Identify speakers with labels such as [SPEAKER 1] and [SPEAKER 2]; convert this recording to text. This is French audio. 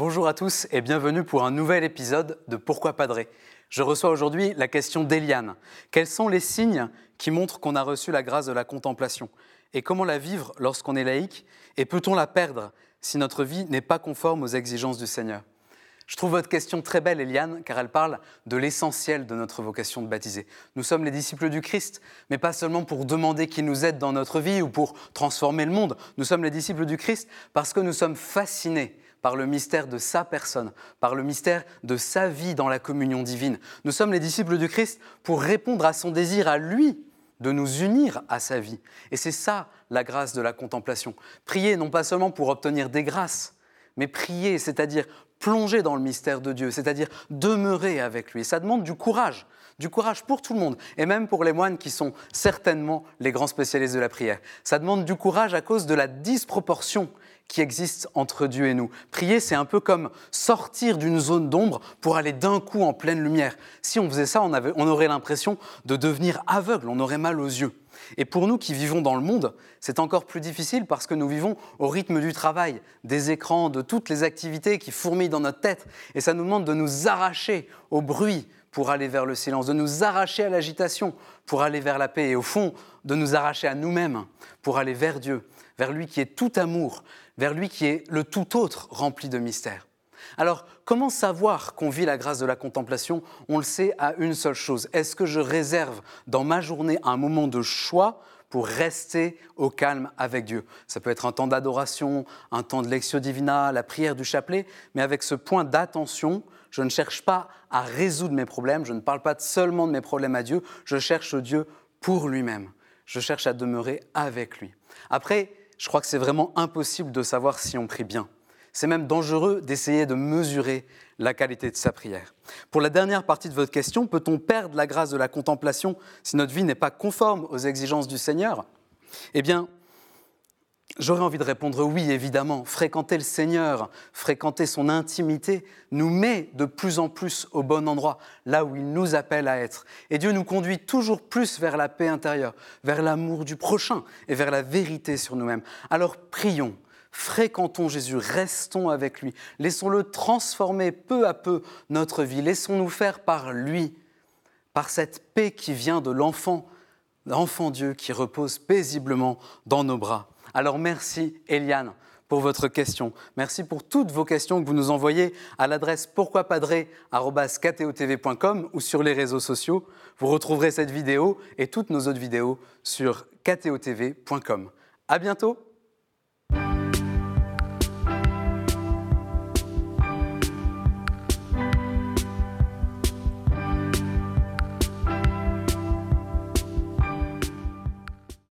[SPEAKER 1] Bonjour à tous et bienvenue pour un nouvel épisode de Pourquoi Padré Je reçois aujourd'hui la question d'Eliane. Quels sont les signes qui montrent qu'on a reçu la grâce de la contemplation? Et comment la vivre lorsqu'on est laïque? Et peut-on la perdre si notre vie n'est pas conforme aux exigences du Seigneur? Je trouve votre question très belle, Eliane, car elle parle de l'essentiel de notre vocation de baptiser. Nous sommes les disciples du Christ, mais pas seulement pour demander qu'il nous aide dans notre vie ou pour transformer le monde. Nous sommes les disciples du Christ parce que nous sommes fascinés par le mystère de sa personne, par le mystère de sa vie dans la communion divine. Nous sommes les disciples du Christ pour répondre à son désir à lui de nous unir à sa vie. Et c'est ça la grâce de la contemplation. Prier non pas seulement pour obtenir des grâces, mais prier, c'est-à-dire plonger dans le mystère de Dieu, c'est-à-dire demeurer avec lui. Ça demande du courage, du courage pour tout le monde, et même pour les moines qui sont certainement les grands spécialistes de la prière. Ça demande du courage à cause de la disproportion qui existe entre Dieu et nous. Prier, c'est un peu comme sortir d'une zone d'ombre pour aller d'un coup en pleine lumière. Si on faisait ça, on, on aurait l'impression de devenir aveugle, on aurait mal aux yeux. Et pour nous qui vivons dans le monde, c'est encore plus difficile parce que nous vivons au rythme du travail, des écrans, de toutes les activités qui fourmillent dans notre tête. Et ça nous demande de nous arracher au bruit pour aller vers le silence, de nous arracher à l'agitation pour aller vers la paix et au fond, de nous arracher à nous-mêmes pour aller vers Dieu, vers lui qui est tout amour, vers lui qui est le tout autre rempli de mystère. Alors, comment savoir qu'on vit la grâce de la contemplation? On le sait à une seule chose. Est-ce que je réserve dans ma journée un moment de choix pour rester au calme avec Dieu? Ça peut être un temps d'adoration, un temps de lectio divina, la prière du chapelet, mais avec ce point d'attention, je ne cherche pas à résoudre mes problèmes, je ne parle pas seulement de mes problèmes à Dieu, je cherche Dieu pour lui-même. Je cherche à demeurer avec lui. Après, je crois que c'est vraiment impossible de savoir si on prie bien. C'est même dangereux d'essayer de mesurer la qualité de sa prière. Pour la dernière partie de votre question, peut-on perdre la grâce de la contemplation si notre vie n'est pas conforme aux exigences du Seigneur? Eh bien, J'aurais envie de répondre oui, évidemment. Fréquenter le Seigneur, fréquenter son intimité, nous met de plus en plus au bon endroit, là où il nous appelle à être. Et Dieu nous conduit toujours plus vers la paix intérieure, vers l'amour du prochain et vers la vérité sur nous-mêmes. Alors prions, Fréquentons Jésus, restons avec lui, laissons-le transformer peu à peu notre vie, laissons-nous faire par lui, par cette paix qui vient de l'enfant, l'enfant Dieu qui repose paisiblement dans nos bras. Alors merci Eliane pour votre question. Merci pour toutes vos questions que vous nous envoyez à l'adresse pourquoipadré.com ou sur les réseaux sociaux. Vous retrouverez cette vidéo et toutes nos autres vidéos sur ktotv.com. À bientôt